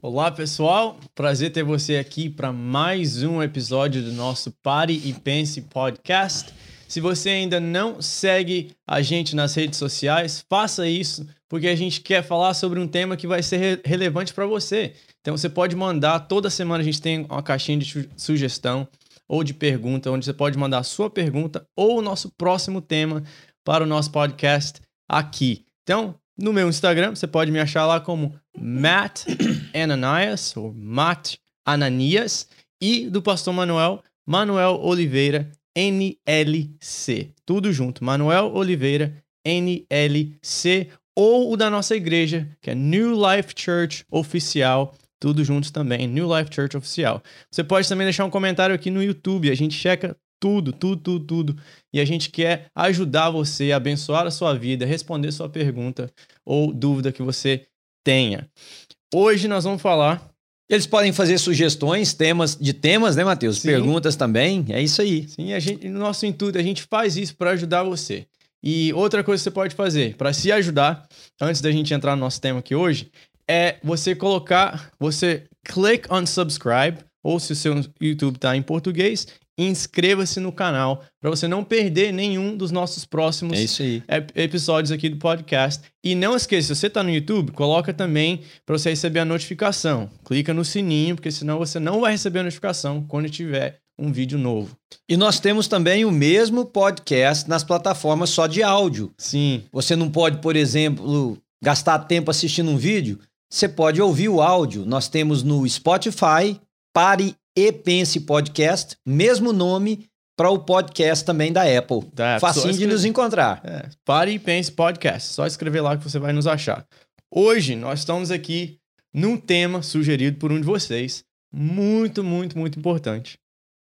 Olá, pessoal. Prazer ter você aqui para mais um episódio do nosso Pare e Pense podcast. Se você ainda não segue a gente nas redes sociais, faça isso, porque a gente quer falar sobre um tema que vai ser re relevante para você. Então você pode mandar, toda semana a gente tem uma caixinha de sugestão ou de pergunta, onde você pode mandar a sua pergunta ou o nosso próximo tema para o nosso podcast aqui. Então, no meu Instagram, você pode me achar lá como Matt Ananias, ou Matt Ananias, e do pastor Manuel, Manuel Oliveira NLC. Tudo junto, Manuel Oliveira NLC, ou o da nossa igreja, que é New Life Church Oficial tudo juntos também, New Life Church Oficial. Você pode também deixar um comentário aqui no YouTube, a gente checa tudo, tudo, tudo, tudo. E a gente quer ajudar você abençoar a sua vida, responder sua pergunta ou dúvida que você tenha. Hoje nós vamos falar. Eles podem fazer sugestões, temas de temas, né, Matheus? Sim. Perguntas também. É isso aí. Sim, a gente, no nosso intuito, a gente faz isso para ajudar você. E outra coisa que você pode fazer para se ajudar, antes da gente entrar no nosso tema aqui hoje, é você colocar, você click on subscribe, ou se o seu YouTube está em português, inscreva-se no canal para você não perder nenhum dos nossos próximos é episódios aqui do podcast. E não esqueça, se você está no YouTube, coloca também para você receber a notificação. Clica no sininho, porque senão você não vai receber a notificação quando tiver um vídeo novo. E nós temos também o mesmo podcast nas plataformas só de áudio. Sim. Você não pode, por exemplo, gastar tempo assistindo um vídeo. Você pode ouvir o áudio. Nós temos no Spotify, Pare e Pense Podcast, mesmo nome para o podcast também da Apple. Da. Facinho de nos encontrar. É, Pare e Pense Podcast. Só escrever lá que você vai nos achar. Hoje nós estamos aqui num tema sugerido por um de vocês, muito, muito, muito importante.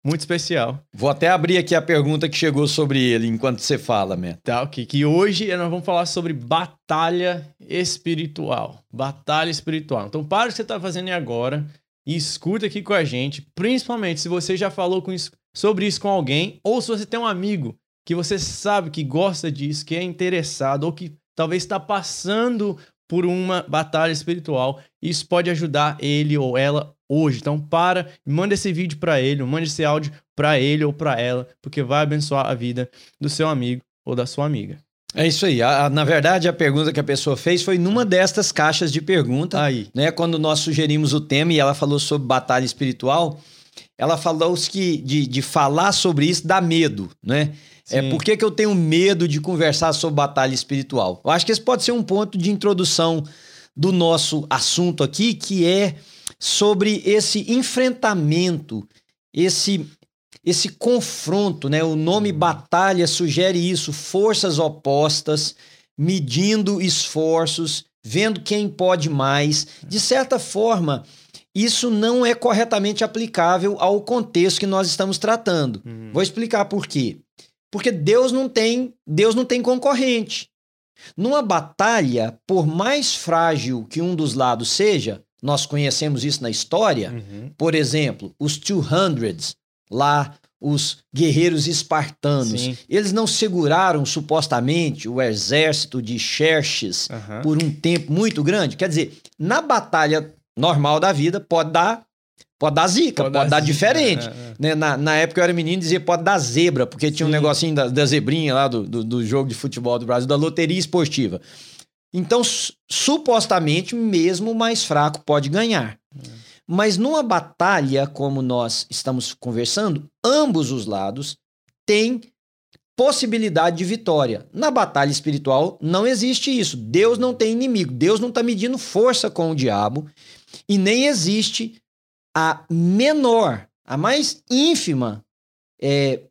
Muito especial. Vou até abrir aqui a pergunta que chegou sobre ele enquanto você fala, Matt. Tá, ok. Que hoje nós vamos falar sobre batalha espiritual. Batalha espiritual. Então, para o que você está fazendo agora e escuta aqui com a gente, principalmente se você já falou isso, sobre isso com alguém, ou se você tem um amigo que você sabe que gosta disso, que é interessado, ou que talvez está passando por uma batalha espiritual. Isso pode ajudar ele ou ela hoje. Então para, manda esse vídeo para ele, manda esse áudio para ele ou para ela, porque vai abençoar a vida do seu amigo ou da sua amiga. É isso aí. A, a, na verdade, a pergunta que a pessoa fez foi numa destas caixas de pergunta. Aí. Né, quando nós sugerimos o tema e ela falou sobre batalha espiritual, ela falou que de, de falar sobre isso dá medo, né? É, Sim. É por que, que eu tenho medo de conversar sobre batalha espiritual? Eu acho que esse pode ser um ponto de introdução do nosso assunto aqui, que é sobre esse enfrentamento, esse esse confronto, né? O nome batalha sugere isso, forças opostas, medindo esforços, vendo quem pode mais. De certa forma, isso não é corretamente aplicável ao contexto que nós estamos tratando. Uhum. Vou explicar por quê. Porque Deus não tem, Deus não tem concorrente. Numa batalha, por mais frágil que um dos lados seja, nós conhecemos isso na história. Uhum. Por exemplo, os 200 lá os guerreiros espartanos. Sim. Eles não seguraram supostamente o exército de Xerxes uhum. por um tempo muito grande. Quer dizer, na batalha normal da vida pode dar pode dar zica, pode, pode dar, dar diferente. É, é. Né? Na, na época eu era menino dizia pode dar zebra, porque tinha Sim. um negocinho da, da zebrinha lá do, do, do, jogo de futebol do Brasil, da loteria esportiva. Então, supostamente, mesmo o mais fraco pode ganhar. É. Mas numa batalha como nós estamos conversando, ambos os lados têm possibilidade de vitória. Na batalha espiritual não existe isso. Deus não tem inimigo. Deus não está medindo força com o diabo e nem existe a menor, a mais ínfima é,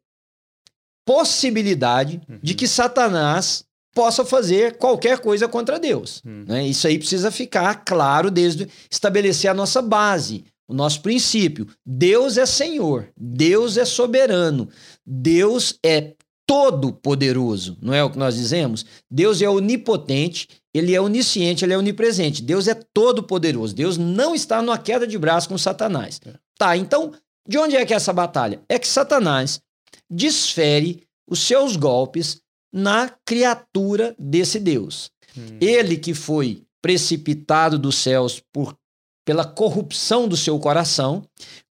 possibilidade uhum. de que Satanás possa fazer qualquer coisa contra Deus. Hum. Né? Isso aí precisa ficar claro desde estabelecer a nossa base, o nosso princípio. Deus é Senhor, Deus é soberano, Deus é todo poderoso, não é o que nós dizemos? Deus é onipotente, ele é onisciente, ele é onipresente. Deus é todo poderoso. Deus não está numa queda de braço com Satanás. É. Tá, então, de onde é que é essa batalha? É que Satanás desfere os seus golpes na criatura desse Deus. Hum. Ele que foi precipitado dos céus por pela corrupção do seu coração,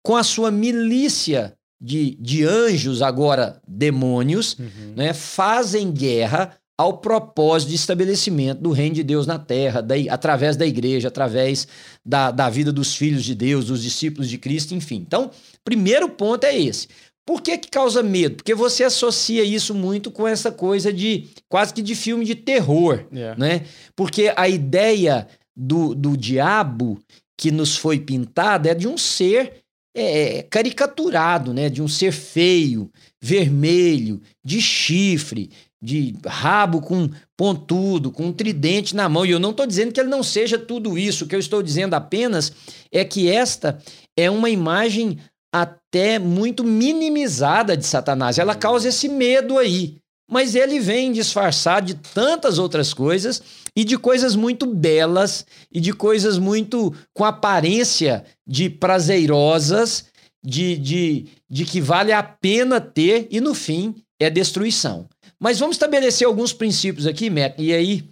com a sua milícia de, de anjos, agora demônios, uhum. né, fazem guerra ao propósito de estabelecimento do reino de Deus na terra, daí, através da igreja, através da, da vida dos filhos de Deus, dos discípulos de Cristo, enfim. Então, primeiro ponto é esse. Por que, que causa medo? Porque você associa isso muito com essa coisa de quase que de filme de terror, yeah. né? Porque a ideia do, do diabo que nos foi pintada é de um ser é, caricaturado, né? De um ser feio, vermelho, de chifre, de rabo com pontudo, com um tridente na mão. E eu não estou dizendo que ele não seja tudo isso. O que eu estou dizendo apenas é que esta é uma imagem até muito minimizada de Satanás. Ela causa esse medo aí. Mas ele vem disfarçado de tantas outras coisas e de coisas muito belas e de coisas muito com aparência de prazerosas, de, de, de que vale a pena ter e no fim é destruição. Mas vamos estabelecer alguns princípios aqui, Matt, e aí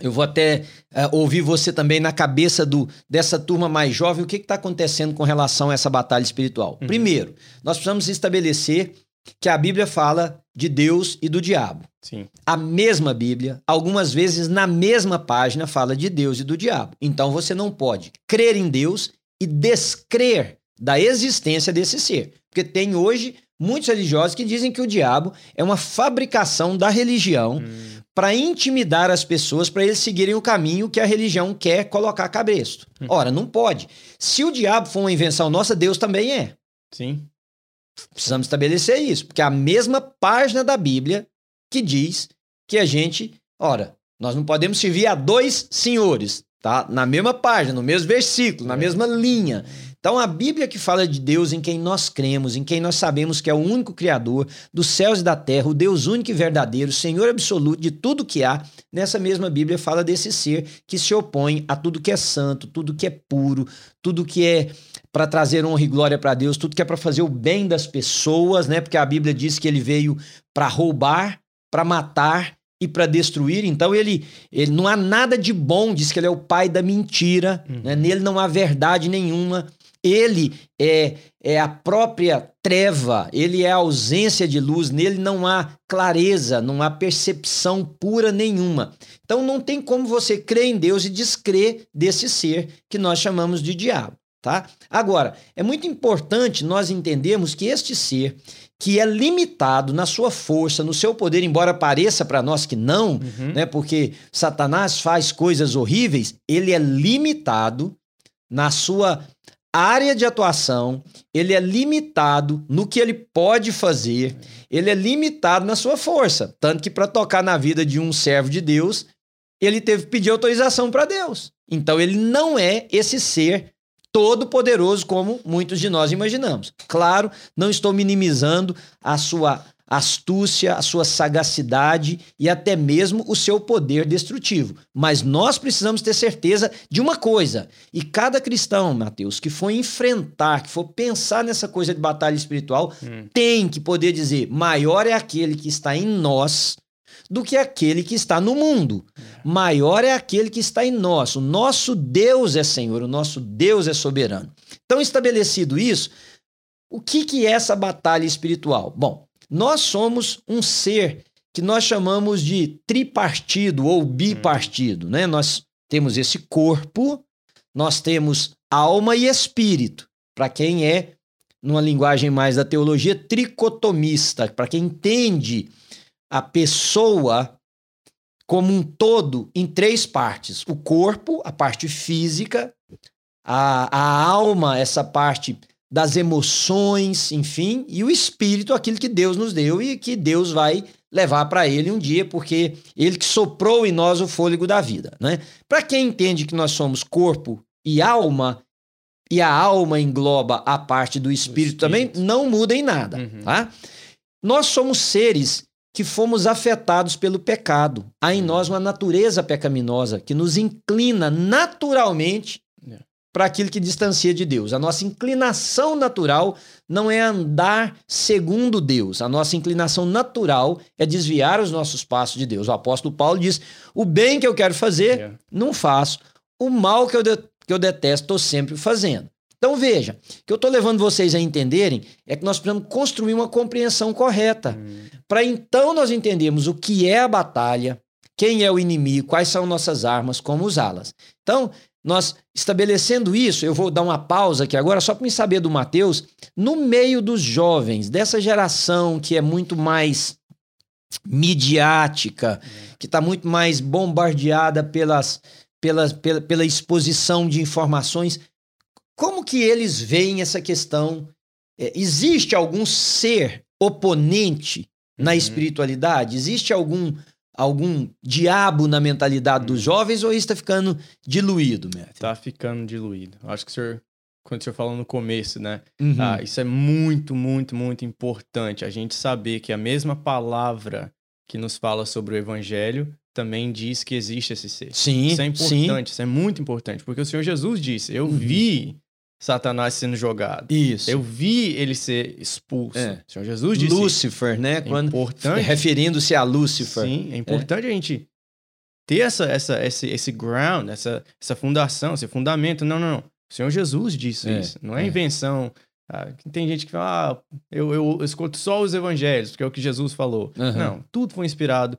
eu vou até uh, ouvir você também na cabeça do, dessa turma mais jovem, o que está acontecendo com relação a essa batalha espiritual. Uhum. Primeiro, nós precisamos estabelecer que a Bíblia fala de Deus e do diabo. Sim. A mesma Bíblia, algumas vezes na mesma página, fala de Deus e do diabo. Então você não pode crer em Deus e descrer da existência desse ser. Porque tem hoje muitos religiosos que dizem que o diabo é uma fabricação da religião hum. Para intimidar as pessoas para eles seguirem o caminho que a religião quer colocar cabresto. Hum. Ora, não pode. Se o diabo for uma invenção nossa, Deus também é. Sim. Precisamos estabelecer isso, porque é a mesma página da Bíblia que diz que a gente, ora, nós não podemos servir a dois senhores, tá? Na mesma página, no mesmo versículo, na é. mesma linha. Então, a Bíblia que fala de Deus em quem nós cremos, em quem nós sabemos que é o único Criador dos céus e da terra, o Deus único e verdadeiro, Senhor absoluto de tudo que há, nessa mesma Bíblia fala desse ser que se opõe a tudo que é santo, tudo que é puro, tudo que é para trazer honra e glória para Deus, tudo que é para fazer o bem das pessoas, né? Porque a Bíblia diz que ele veio para roubar, para matar e para destruir. Então ele, ele não há nada de bom, diz que ele é o pai da mentira, uhum. né? nele não há verdade nenhuma. Ele é, é a própria treva, ele é a ausência de luz, nele não há clareza, não há percepção pura nenhuma. Então não tem como você crer em Deus e descrer desse ser que nós chamamos de diabo, tá? Agora, é muito importante nós entendermos que este ser que é limitado na sua força, no seu poder, embora pareça para nós que não, uhum. né? Porque Satanás faz coisas horríveis, ele é limitado na sua área de atuação, ele é limitado no que ele pode fazer, ele é limitado na sua força. Tanto que para tocar na vida de um servo de Deus, ele teve que pedir autorização para Deus. Então ele não é esse ser todo poderoso como muitos de nós imaginamos. Claro, não estou minimizando a sua astúcia, a sua sagacidade e até mesmo o seu poder destrutivo. Mas nós precisamos ter certeza de uma coisa. E cada cristão, Mateus, que for enfrentar, que for pensar nessa coisa de batalha espiritual, hum. tem que poder dizer: maior é aquele que está em nós do que aquele que está no mundo. É. Maior é aquele que está em nós. O nosso Deus é Senhor, o nosso Deus é soberano. Então, estabelecido isso, o que, que é essa batalha espiritual? Bom, nós somos um ser que nós chamamos de tripartido ou bipartido, né? Nós temos esse corpo, nós temos alma e espírito. Para quem é, numa linguagem mais da teologia, tricotomista, para quem entende a pessoa como um todo em três partes: o corpo, a parte física, a, a alma, essa parte das emoções, enfim, e o espírito, aquilo que Deus nos deu e que Deus vai levar para ele um dia, porque ele que soprou em nós o fôlego da vida, né? Para quem entende que nós somos corpo e alma, e a alma engloba a parte do espírito, espírito. também, não muda em nada, uhum. tá? Nós somos seres que fomos afetados pelo pecado. Há em nós uma natureza pecaminosa que nos inclina naturalmente para aquilo que distancia de Deus. A nossa inclinação natural não é andar segundo Deus. A nossa inclinação natural é desviar os nossos passos de Deus. O apóstolo Paulo diz: o bem que eu quero fazer, não faço. O mal que eu, de que eu detesto, estou sempre fazendo. Então veja, o que eu estou levando vocês a entenderem é que nós precisamos construir uma compreensão correta. Hum. Para então nós entendermos o que é a batalha, quem é o inimigo, quais são nossas armas, como usá-las. Então, nós estabelecendo isso, eu vou dar uma pausa aqui agora só para me saber do Mateus, no meio dos jovens, dessa geração que é muito mais midiática, que está muito mais bombardeada pelas, pelas, pela, pela exposição de informações. Como que eles veem essa questão? É, existe algum ser oponente na uhum. espiritualidade? Existe algum algum diabo na mentalidade uhum. dos jovens ou isso está ficando diluído, Matthew? Está ficando diluído. Acho que o senhor, quando o senhor falou no começo, né? Uhum. Ah, isso é muito, muito, muito importante. A gente saber que a mesma palavra que nos fala sobre o evangelho também diz que existe esse ser. Sim, isso é importante, sim. isso é muito importante, porque o Senhor Jesus disse: Eu uhum. vi Satanás sendo jogado. Isso. Eu vi ele ser expulso. É. O Senhor Jesus disse. Lúcifer, né? É Quando, importante. Referindo-se a Lúcifer. Sim, é importante é. a gente ter essa, essa, esse, esse ground, essa, essa fundação, esse fundamento. Não, não, não. O Senhor Jesus disse é. isso. Não é, é. invenção. Ah, tem gente que fala, ah, eu, eu escuto só os evangelhos, porque é o que Jesus falou. Uhum. Não, tudo foi inspirado.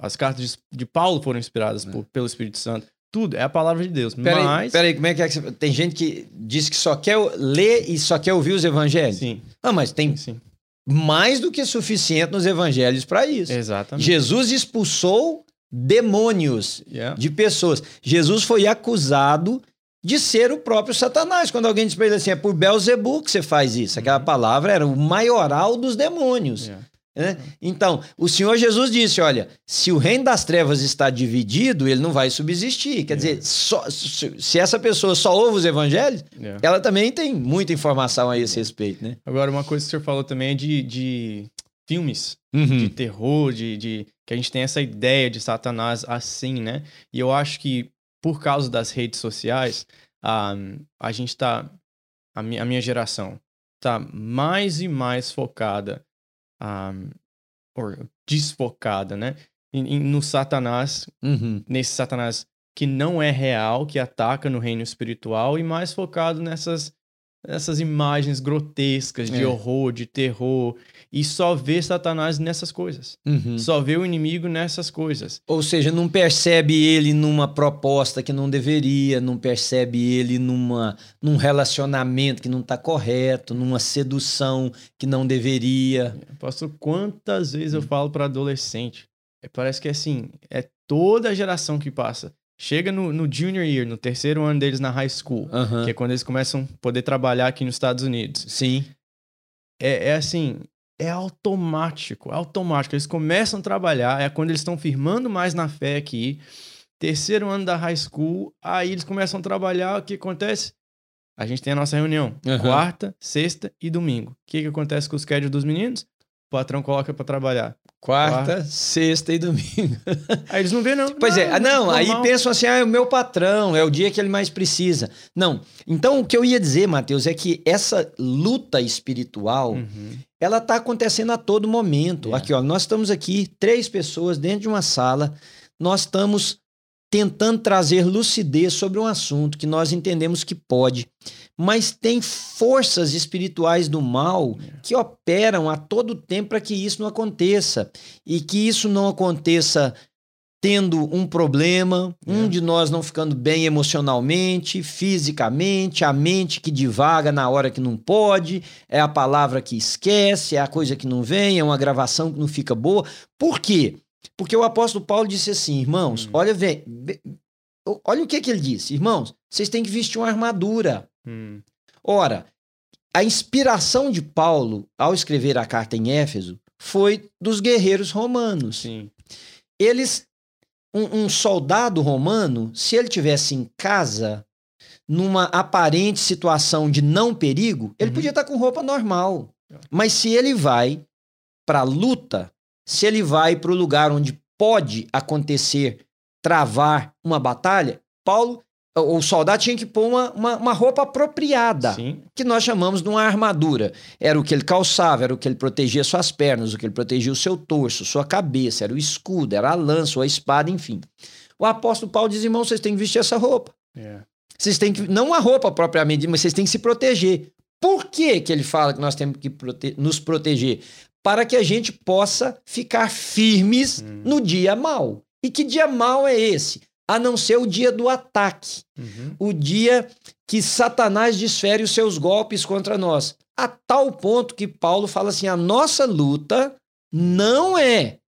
As cartas de, de Paulo foram inspiradas por, pelo Espírito Santo tudo, é a palavra de Deus. Peraí, mas... peraí, como é que é que você... Tem gente que diz que só quer ler e só quer ouvir os evangelhos. Sim. Ah, mas tem sim, mais do que suficiente nos evangelhos para isso. Exatamente. Jesus expulsou demônios yeah. de pessoas. Jesus foi acusado de ser o próprio Satanás. Quando alguém diz para ele assim, é por Belzebu que você faz isso. Aquela uhum. palavra era o maioral dos demônios. Yeah. Né? Então, o Senhor Jesus disse: olha, se o reino das trevas está dividido, ele não vai subsistir. Quer é. dizer, só, se essa pessoa só ouve os evangelhos, é. ela também tem muita informação a esse respeito. Né? Agora, uma coisa que o senhor falou também é de, de filmes uhum. de terror, de, de que a gente tem essa ideia de Satanás assim, né? E eu acho que por causa das redes sociais, a, a gente está. A minha, a minha geração está mais e mais focada um, or desfocada, né? No Satanás, uhum. nesse Satanás que não é real, que ataca no reino espiritual e mais focado nessas essas imagens grotescas de é. horror, de terror, e só vê Satanás nessas coisas. Uhum. Só vê o inimigo nessas coisas. Ou seja, não percebe ele numa proposta que não deveria, não percebe ele numa, num relacionamento que não está correto, numa sedução que não deveria. Pastor, quantas vezes eu falo para adolescente? Parece que é assim, é toda a geração que passa. Chega no, no, junior year, no terceiro ano deles na high school, uhum. que é quando eles começam a poder trabalhar aqui nos Estados Unidos. Sim. É, é assim, é automático, é automático. Eles começam a trabalhar, é quando eles estão firmando mais na fé aqui. Terceiro ano da high school, aí eles começam a trabalhar. O que acontece? A gente tem a nossa reunião uhum. quarta, sexta e domingo. O que, que acontece com os schedule dos meninos? Patrão coloca para trabalhar. Quarta, Quarta, sexta e domingo. Aí eles não vê, não. Pois é, não, é, não aí pensam assim, ah, é o meu patrão, é o dia que ele mais precisa. Não. Então, o que eu ia dizer, Matheus, é que essa luta espiritual, uhum. ela tá acontecendo a todo momento. É. Aqui, ó, nós estamos aqui, três pessoas dentro de uma sala, nós estamos tentando trazer lucidez sobre um assunto que nós entendemos que pode mas tem forças espirituais do mal é. que operam a todo tempo para que isso não aconteça. E que isso não aconteça tendo um problema, é. um de nós não ficando bem emocionalmente, fisicamente, a mente que divaga na hora que não pode, é a palavra que esquece, é a coisa que não vem, é uma gravação que não fica boa. Por quê? Porque o apóstolo Paulo disse assim, irmãos, hum. olha, vem, olha o que, que ele disse, irmãos, vocês têm que vestir uma armadura. Hum. Ora, a inspiração de Paulo ao escrever a carta em Éfeso foi dos guerreiros romanos. Sim. Eles, um, um soldado romano, se ele tivesse em casa, numa aparente situação de não perigo, ele uhum. podia estar com roupa normal. Mas se ele vai para a luta, se ele vai para o lugar onde pode acontecer, travar uma batalha, Paulo o soldado tinha que pôr uma, uma, uma, roupa apropriada, Sim. que nós chamamos de uma armadura. Era o que ele calçava, era o que ele protegia suas pernas, o que ele protegia o seu torso, sua cabeça, era o escudo, era a lança ou a espada, enfim. O apóstolo Paulo diz, irmão, vocês têm que vestir essa roupa. Yeah. Vocês têm que. Não a roupa propriamente, mas vocês têm que se proteger. Por que, que ele fala que nós temos que prote nos proteger? Para que a gente possa ficar firmes hum. no dia mal. E que dia mal é esse? A não ser o dia do ataque. Uhum. O dia que Satanás desfere os seus golpes contra nós. A tal ponto que Paulo fala assim: a nossa luta não é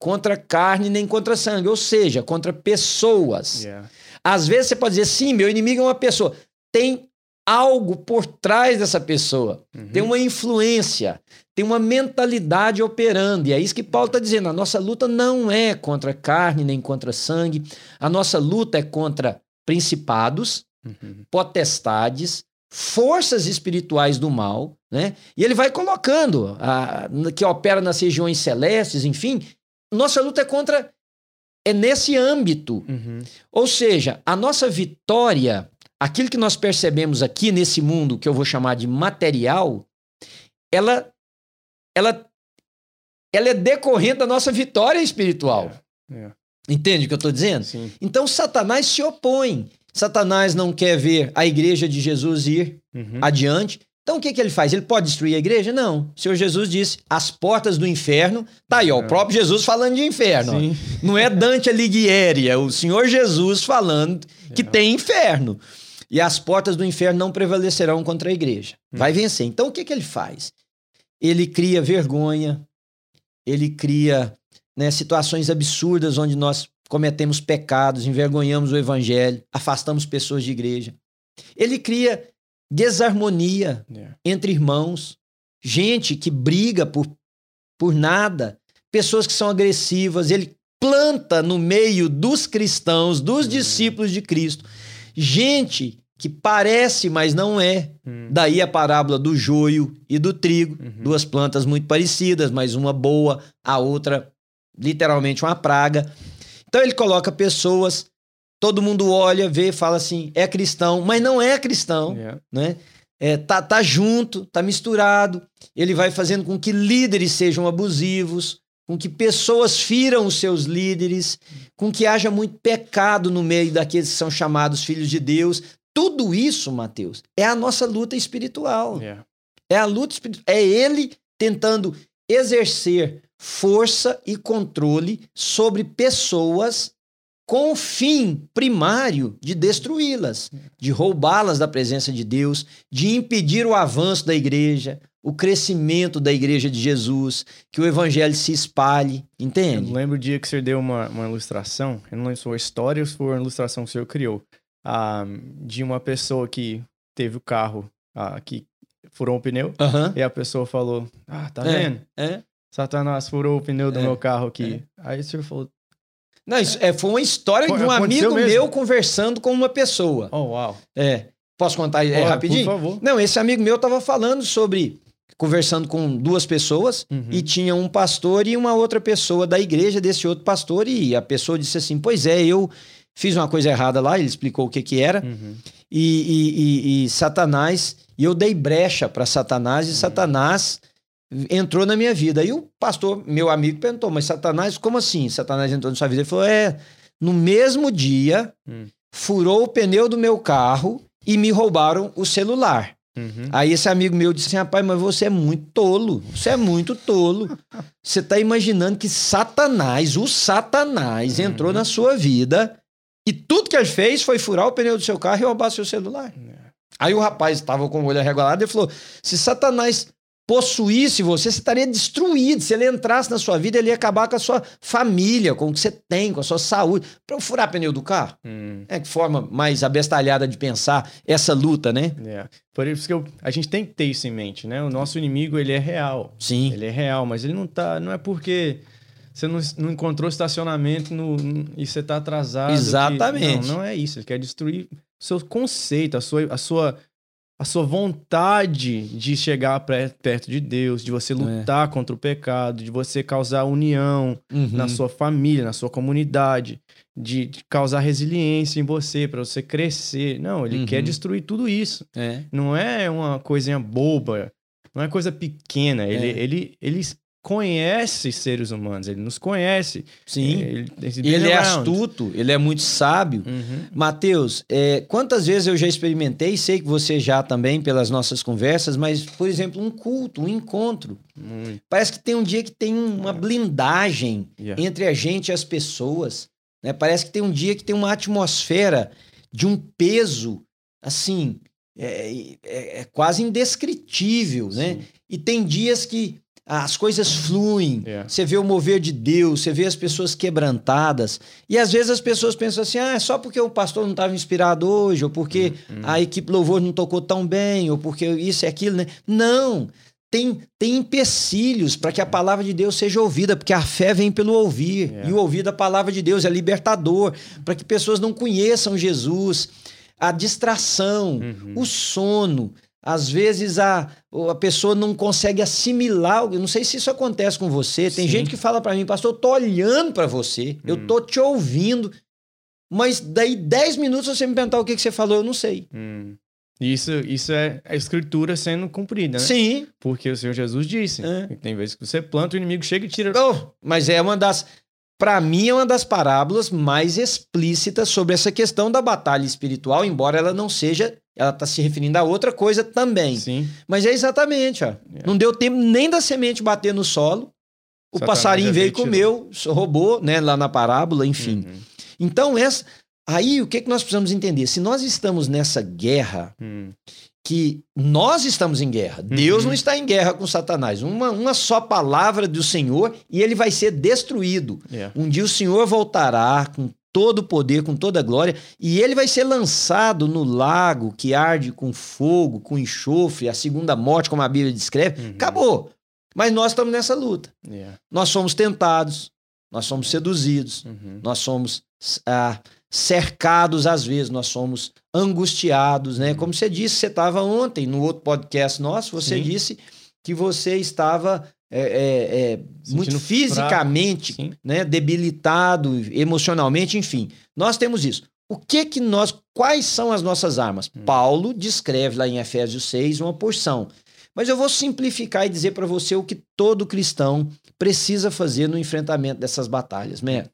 contra carne nem contra sangue, ou seja, contra pessoas. Yeah. Às vezes você pode dizer, sim, meu inimigo é uma pessoa. Tem algo por trás dessa pessoa, uhum. tem uma influência, tem uma mentalidade operando. E é isso que Paulo está dizendo: a nossa luta não é contra carne nem contra sangue, a nossa luta é contra principados, uhum. potestades, forças espirituais do mal, né? E ele vai colocando a, que opera nas regiões celestes, enfim. Nossa luta é contra é nesse âmbito. Uhum. Ou seja, a nossa vitória, aquilo que nós percebemos aqui nesse mundo que eu vou chamar de material, ela ela ela é decorrente da nossa vitória espiritual. É, é. Entende o que eu estou dizendo? Sim. Então Satanás se opõe. Satanás não quer ver a igreja de Jesus ir uhum. adiante. Então o que, que ele faz? Ele pode destruir a igreja? Não. O Senhor Jesus disse: as portas do inferno. Tá aí, ó, é. o próprio Jesus falando de inferno. Não é Dante Alighieri, é o Senhor Jesus falando que é. tem inferno. E as portas do inferno não prevalecerão contra a igreja. Hum. Vai vencer. Então o que, que ele faz? Ele cria vergonha, ele cria né, situações absurdas onde nós cometemos pecados, envergonhamos o evangelho, afastamos pessoas de igreja. Ele cria desarmonia yeah. entre irmãos, gente que briga por, por nada, pessoas que são agressivas. Ele planta no meio dos cristãos, dos uhum. discípulos de Cristo, gente que parece, mas não é. Uhum. Daí a parábola do joio e do trigo, uhum. duas plantas muito parecidas, mas uma boa, a outra literalmente uma praga. Então ele coloca pessoas, todo mundo olha, vê, fala assim, é cristão, mas não é cristão, yeah. né? É, tá, tá junto, tá misturado. Ele vai fazendo com que líderes sejam abusivos, com que pessoas firam os seus líderes, com que haja muito pecado no meio daqueles que são chamados filhos de Deus. Tudo isso, Mateus, é a nossa luta espiritual. Yeah. É a luta espiritual. É ele tentando exercer força e controle sobre pessoas com o fim primário de destruí-las, de roubá-las da presença de Deus, de impedir o avanço da igreja, o crescimento da igreja de Jesus, que o evangelho se espalhe, entende? Eu lembro o dia que o senhor deu uma, uma ilustração, eu não lembro se foi história ou se foi uma ilustração que o senhor criou, ah, de uma pessoa que teve o carro ah, que furou um pneu, e a pessoa falou, ah, tá é, vendo? É. Satanás furou o pneu do é, meu carro aqui. É. Aí o senhor falou. Não, isso é, foi uma história foi, de um amigo mesmo? meu conversando com uma pessoa. Oh, uau. É. Posso contar é, rapidinho? Por favor. Não, esse amigo meu estava falando sobre. Conversando com duas pessoas uhum. e tinha um pastor e uma outra pessoa da igreja desse outro pastor. E a pessoa disse assim: Pois é, eu fiz uma coisa errada lá. Ele explicou o que, que era. Uhum. E, e, e, e, Satanás. E eu dei brecha para Satanás e uhum. Satanás entrou na minha vida. Aí o pastor, meu amigo, perguntou: Mas Satanás, como assim? Satanás entrou na sua vida? Ele falou: É, no mesmo dia, hum. furou o pneu do meu carro e me roubaram o celular. Uhum. Aí esse amigo meu disse assim: rapaz, mas você é muito tolo. Você é muito tolo. Você está imaginando que Satanás, o Satanás, uhum. entrou na sua vida e tudo que ele fez foi furar o pneu do seu carro e roubar seu celular. Uhum. Aí o rapaz estava com o olho arregalado e falou: se Satanás possuísse você, você estaria destruído. Se ele entrasse na sua vida, ele ia acabar com a sua família, com o que você tem, com a sua saúde. Para furar pneu do carro? Hum. É que forma mais abestalhada de pensar essa luta, né? É. Por isso que eu, a gente tem que ter isso em mente, né? O nosso inimigo, ele é real. Sim. Ele é real, mas ele não tá. Não é porque. Você não, não encontrou estacionamento no, e você está atrasado. Exatamente. Que, não, não é isso. Ele quer destruir o seu conceito, a sua, a sua a sua vontade de chegar perto de Deus, de você é. lutar é. contra o pecado, de você causar união uhum. na sua família, na sua comunidade, de, de causar resiliência em você, para você crescer. Não, ele uhum. quer destruir tudo isso. É. Não é uma coisinha boba, não é coisa pequena. Ele, é. ele, ele conhece seres humanos, ele nos conhece. Sim. É, Ele, E ele é astuto, ele é muito sábio. Uhum. Mateus, é, quantas vezes eu já experimentei, sei que você já também pelas nossas conversas, mas, por exemplo, um culto, um encontro. Muito. Parece que tem um dia que tem uma blindagem Yeah. entre a gente e as pessoas. Né? Parece que tem um dia que tem uma atmosfera de um peso, assim, é, é- é quase indescritível, né? Sim. E tem dias que as coisas fluem, Yeah. você vê o mover de Deus, você vê as pessoas quebrantadas. E às vezes as pessoas pensam assim: ah, é só porque o pastor não estava inspirado hoje, ou porque Uhum. a equipe louvor não tocou tão bem, ou porque isso e aquilo, né? Não! Tem, tem empecilhos para que a palavra de Deus seja ouvida, porque a fé vem pelo ouvir. Yeah. E o ouvir da palavra de Deus é libertador, para que pessoas não conheçam Jesus. A distração, Uhum. o sono, às vezes a, a pessoa não consegue assimilar. Eu não sei se isso acontece com você. Tem Sim. gente que fala para mim, pastor, eu tô olhando para você, eu Hum. tô te ouvindo, mas daí 10 minutos você me perguntar o que, que você falou, eu não sei. Hum. Isso, isso é a escritura sendo cumprida, né? Sim, Porque o Senhor Jesus disse É. tem vezes que você planta, o inimigo chega e tira. Oh, mas é uma das. Para mim, é uma das parábolas mais explícitas sobre essa questão da batalha espiritual, embora ela não seja. Ela está se referindo a outra coisa também. Sim. Mas é exatamente, ó. Não deu tempo nem da semente bater no solo. O Satanás passarinho já veio e comeu, roubou, né, lá na parábola, enfim. Uhum. Então, essa, aí o que, que nós precisamos entender? Se nós estamos nessa guerra, Hum. que nós estamos em guerra, Deus Uhum. não está em guerra com Satanás. Uma, uma só palavra do Senhor e ele vai ser destruído. Yeah. Um dia o Senhor voltará com todo o poder, com toda a glória, e ele vai ser lançado no lago que arde com fogo, com enxofre, a segunda morte, como a Bíblia descreve. Uhum. Acabou. Mas nós estamos nessa luta. Yeah. Nós somos tentados, nós somos seduzidos, Uhum. nós somos ah, cercados às vezes, nós somos angustiados, né? Como você disse, você estava ontem no outro podcast nosso, você Sim. disse que você estava é, é, é, muito fisicamente Sim. né, debilitado emocionalmente, enfim. Nós temos isso. O que que nós, quais são as nossas armas? Hum. Paulo descreve lá em Efésios 6 uma porção. Mas eu vou simplificar e dizer para você o que todo cristão precisa fazer no enfrentamento dessas batalhas, né?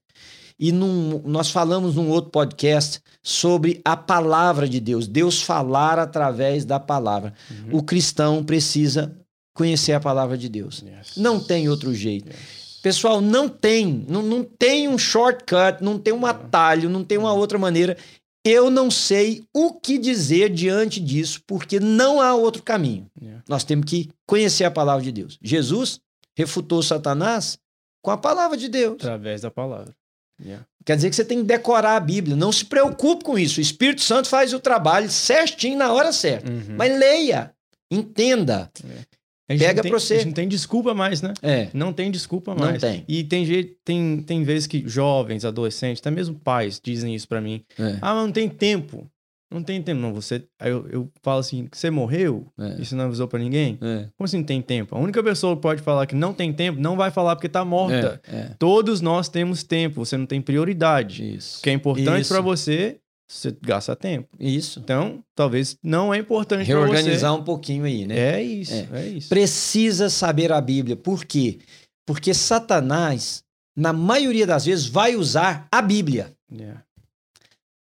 E num- nós falamos num outro podcast sobre a palavra de Deus, Deus falar através da palavra. Uhum. O cristão precisa conhecer a palavra de Deus. Yes. Não tem outro jeito. Yes. Pessoal, não tem, não, não tem um shortcut, não tem um atalho, não tem uma outra maneira. Eu não sei o que dizer diante disso, porque não há outro caminho. Yeah. Nós temos que conhecer a palavra de Deus. Jesus refutou Satanás com a palavra de Deus. Através da palavra. Yeah. Quer dizer que você tem que decorar a Bíblia. Não se preocupe com isso. O Espírito Santo faz o trabalho certinho na hora certa. Uhum. Mas leia, entenda. Gente pega não pra você. A gente não tem desculpa mais, né? É, Não tem desculpa Não mais. tem. E tem, jeito, tem, tem vezes que jovens, adolescentes, até mesmo pais dizem isso pra mim. é, Ah, mas não tem tempo. Não tem tempo, não. Você. Aí eu, eu falo assim: você morreu? é, E você não avisou pra ninguém? é. Como assim não tem tempo? A única pessoa que pode falar que não tem tempo não vai falar porque tá morta. É, é. Todos nós temos tempo, você não tem prioridade. Isso. O que é importante Isso. pra você, você gasta tempo. Isso. Então, talvez não é importante. Reorganizar um pouquinho aí, né? É isso, É. é, isso. Precisa saber a Bíblia. Por quê? Porque Satanás, na maioria das vezes, vai usar a Bíblia Yeah.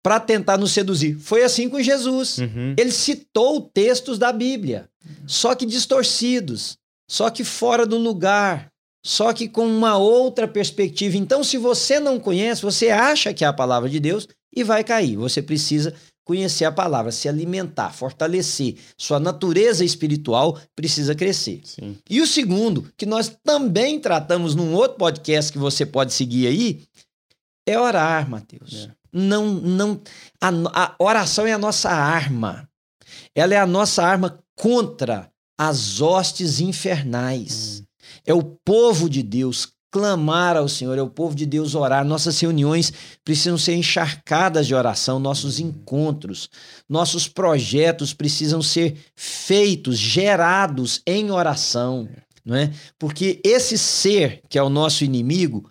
para tentar nos seduzir. Foi assim com Jesus. Uhum. Ele citou textos da Bíblia, só que distorcidos, só que fora do lugar, só que com uma outra perspectiva. Então, se você não conhece, você acha que é a palavra de Deus e vai cair. Você precisa conhecer a palavra, se alimentar, fortalecer. Sua natureza espiritual precisa crescer. Sim. E o segundo, que nós também tratamos num outro podcast que você pode seguir aí, é orar, Mateus. É. Não, não, a, a oração é a nossa arma. Ela é a nossa arma contra as hostes infernais. É o povo de Deus clamar ao Senhor, é o povo de Deus orar. Nossas reuniões precisam ser encharcadas de oração, nossos encontros, nossos projetos precisam ser feitos, gerados em oração, não é? Porque esse ser que é o nosso inimigo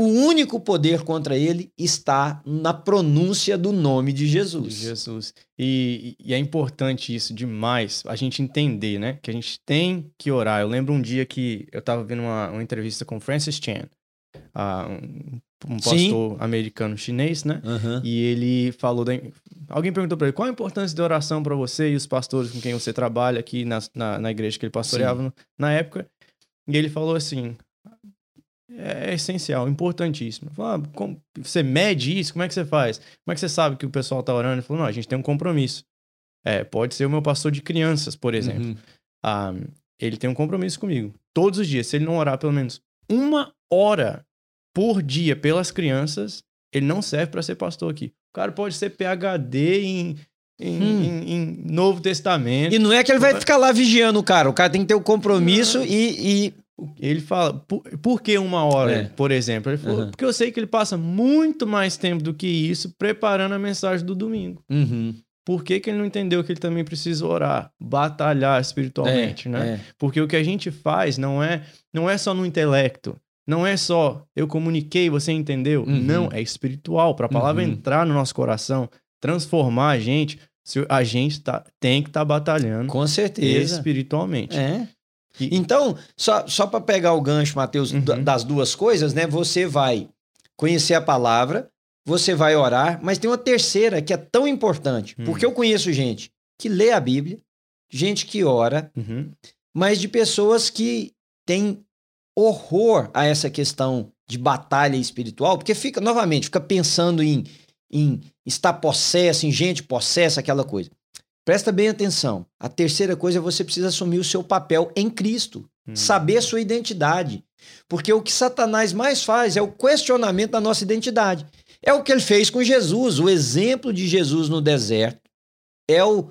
o único poder contra ele está na pronúncia do nome de Jesus. Jesus. E, e, é importante isso demais, a gente entender, né? Que a gente tem que orar. Eu lembro um dia que eu estava vendo uma, uma, entrevista com Francis Chan, uh, um, um pastor Sim. americano chinês, né? Uhum. E ele falou. Da... Alguém perguntou para ele qual a importância de oração para você e os pastores com quem você trabalha aqui na, na, na igreja que ele pastoreava na época. E ele falou assim: é essencial, importantíssimo. Ah, como, você mede isso? Como é que você faz? Como é que você sabe que o pessoal tá orando? Ele falou, não, a gente tem um compromisso. É, pode ser o meu pastor de crianças, por exemplo. Uhum. Ah, ele tem um compromisso comigo. Todos os dias, se ele não orar pelo menos uma hora por dia pelas crianças, ele não serve para ser pastor aqui. O cara pode ser PhD em, em, hum. em, em, Novo Testamento. E não é que ele vai ficar lá vigiando o cara. O cara tem que ter o um compromisso e, e, Ele fala, por, por que uma hora, é. por exemplo? Ele falou, uhum. porque eu sei que ele passa muito mais tempo do que isso preparando a mensagem do domingo. Uhum. Por que, que ele não entendeu que ele também precisa orar, batalhar espiritualmente, é, né? É. Porque o que a gente faz não é, não é só no intelecto, não é só eu comuniquei, você entendeu. Uhum. Não, é espiritual. Para a palavra uhum. entrar no nosso coração, transformar a gente, a gente tá, tem que estar tá batalhando. Com certeza. Espiritualmente. É. E... Então, só, só para pegar o gancho, Mateus, uhum. das duas coisas, né? Você vai conhecer a palavra, você vai orar, mas tem uma terceira que é tão importante. Uhum. Porque eu conheço gente que lê a Bíblia, gente que ora, uhum. mas de pessoas que têm horror a essa questão de batalha espiritual, porque fica, novamente, fica pensando em, em estar possesso, em gente possessa, aquela coisa. Presta bem atenção. A terceira coisa é você precisa assumir o seu papel em Cristo, hum. saber a sua identidade. Porque o que Satanás mais faz é o questionamento da nossa identidade. É o que ele fez com Jesus. O exemplo de Jesus no deserto é o,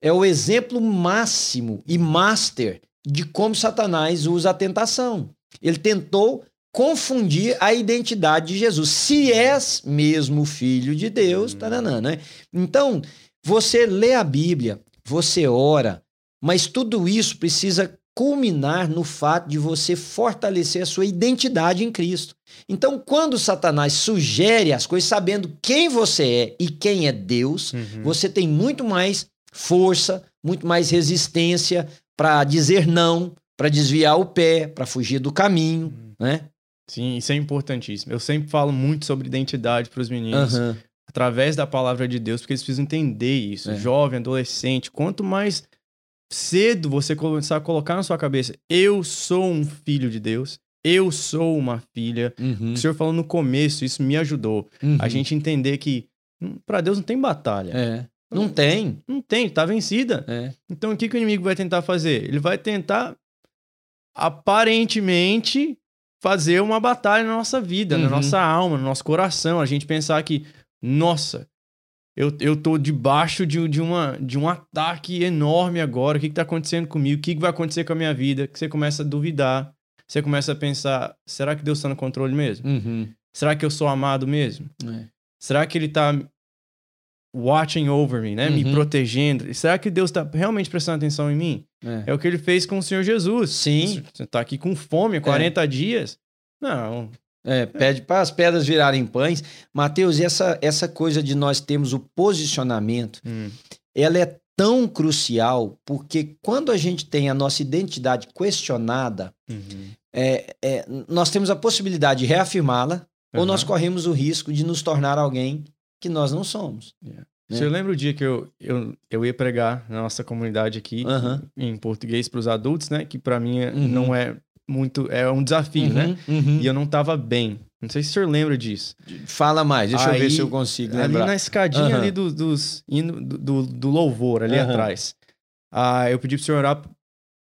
é o exemplo máximo e master de como Satanás usa a tentação. Ele tentou confundir a identidade de Jesus. Se és mesmo filho de Deus, hum. taranã, né? Então, você lê a Bíblia, você ora, mas tudo isso precisa culminar no fato de você fortalecer a sua identidade em Cristo. Então, quando Satanás sugere as coisas sabendo quem você é e quem é Deus, uhum. você tem muito mais força, muito mais resistência para dizer não, para desviar o pé, para fugir do caminho, uhum. né? Sim, isso é importantíssimo. Eu sempre falo muito sobre identidade para os meninos. Uhum. Através da palavra de Deus, porque eles precisam entender isso. É. Jovem, adolescente, quanto mais cedo você começar a colocar na sua cabeça, eu sou um filho de Deus, eu sou uma filha. Uhum. O senhor falou no começo, isso me ajudou. Uhum. A gente entender que hum, para Deus não tem batalha. É. Não tem. Não tem, tá vencida. É. Então o que, que o inimigo vai tentar fazer? Ele vai tentar aparentemente fazer uma batalha na nossa vida, uhum. na nossa alma, no nosso coração. A gente pensar que, nossa, eu, eu tô debaixo de, de, uma, de um ataque enorme agora. O que, que tá acontecendo comigo? O que, que vai acontecer com a minha vida? Que você começa a duvidar. Você começa a pensar: será que Deus está no controle mesmo? Uhum. Será que eu sou amado mesmo? É. Será que ele tá watching over me, né? Uhum. Me protegendo. Será que Deus está realmente prestando atenção em mim? É. é. o que ele fez com o Senhor Jesus. Sim. Você está aqui com fome, 40 é. dias. Não. É, pede para as pedras virarem pães. Mateus, essa, essa coisa de nós termos o posicionamento, hum. ela é tão crucial porque quando a gente tem a nossa identidade questionada, uhum. é, é, nós temos a possibilidade de reafirmá-la uhum. ou nós corremos o risco de nos tornar alguém que nós não somos. Yeah. Né? Você lembra o dia que eu, eu, eu ia pregar na nossa comunidade aqui uhum. em português para os adultos, né? Que para mim uhum. não é muito. É um desafio, né? uhum. né? E eu não tava bem. Não sei se o senhor lembra disso. Fala mais, deixa Aí, eu ver se eu consigo lembrar. Ali na escadinha ali do, dos, do, do, do louvor, ali atrás. Ah, eu pedi pro senhor orar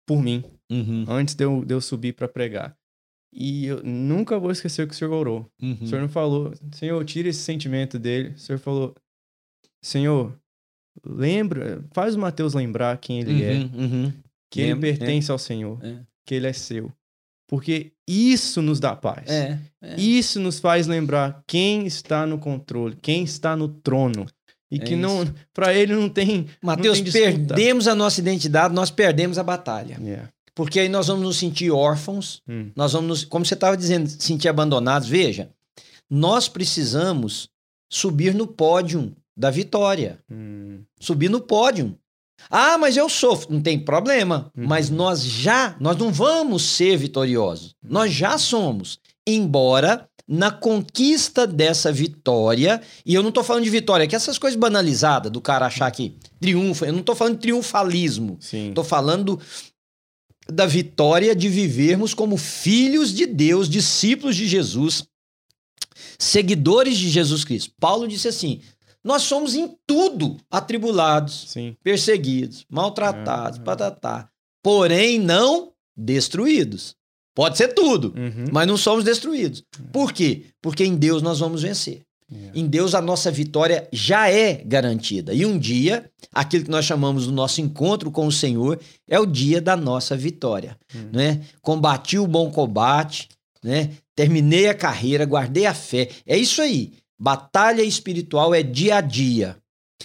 por mim. Uhum. Antes de eu, de eu subir para pregar. E eu nunca vou esquecer o que o senhor orou. Uhum. O senhor não falou, Senhor, tira esse sentimento dele. O senhor falou, Senhor, lembra, faz o Mateus lembrar quem ele é. uhum, é. Uhum. Que ele pertence é. ao Senhor. É. Que ele é seu. Porque isso nos dá paz. É, é. Isso nos faz lembrar quem está no controle, quem está no trono. E que não, para ele não tem. Mateus, perdemos a nossa identidade, nós perdemos a batalha. Yeah. Porque aí nós vamos nos sentir órfãos, Hum. nós vamos nos, como você estava dizendo, sentir abandonados. Veja, nós precisamos subir no pódio da vitória. Hum. Subir no pódio. Ah, mas eu sofro. Não tem problema. Uhum. Mas nós já, nós não vamos ser vitoriosos. Nós já somos. Embora na conquista dessa vitória, e eu não tô falando de vitória, que essas coisas banalizadas do cara achar que triunfa, eu não tô falando de triunfalismo. Tô falando da vitória de vivermos como filhos de Deus, discípulos de Jesus, seguidores de Jesus Cristo. Paulo disse assim: nós somos em tudo atribulados, Sim. perseguidos, maltratados, Ah. patatá, porém não destruídos. Pode ser tudo, Uhum. mas não somos destruídos. Por quê? Porque em Deus nós vamos vencer. Yeah. Em Deus a nossa vitória já é garantida. E um dia, aquilo que nós chamamos do nosso encontro com o Senhor, é o dia da nossa vitória. Hum. Né? Combati o bom combate, né? terminei a carreira, guardei a fé. É isso aí. Batalha espiritual é dia a dia.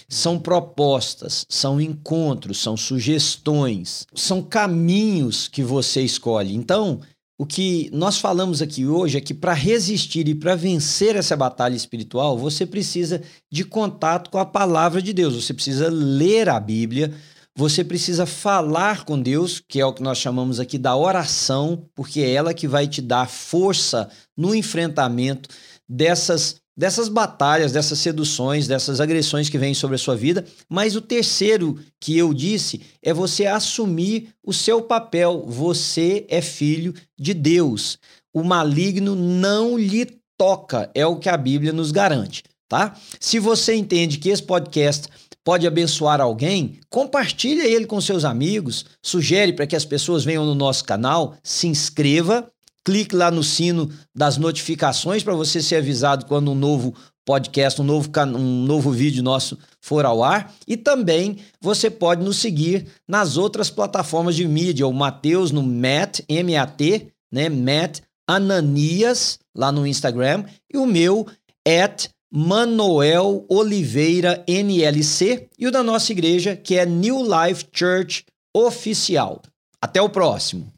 São propostas, são encontros, são sugestões, são caminhos que você escolhe. Então, o que nós falamos aqui hoje é que para resistir e para vencer essa batalha espiritual, você precisa de contato com a palavra de Deus, você precisa ler a Bíblia, você precisa falar com Deus, que é o que nós chamamos aqui da oração, porque é ela que vai te dar força no enfrentamento dessas dessas batalhas, dessas seduções, dessas agressões que vêm sobre a sua vida. Mas o terceiro que eu disse é você assumir o seu papel. Você é filho de Deus. O maligno não lhe toca, é o que a Bíblia nos garante, tá? Se você entende que esse podcast pode abençoar alguém, compartilha ele com seus amigos, sugere para que as pessoas venham no nosso canal, se inscreva clique lá no sino das notificações para você ser avisado quando um novo podcast, um novo, um novo vídeo nosso for ao ar. E também você pode nos seguir nas outras plataformas de mídia, o Mateus no Matt, M-A-T, né? Matt Ananias, lá no Instagram, e o meu, at Manoel Oliveira NLC, e o da nossa igreja, que é New Life Church Oficial. Até o próximo.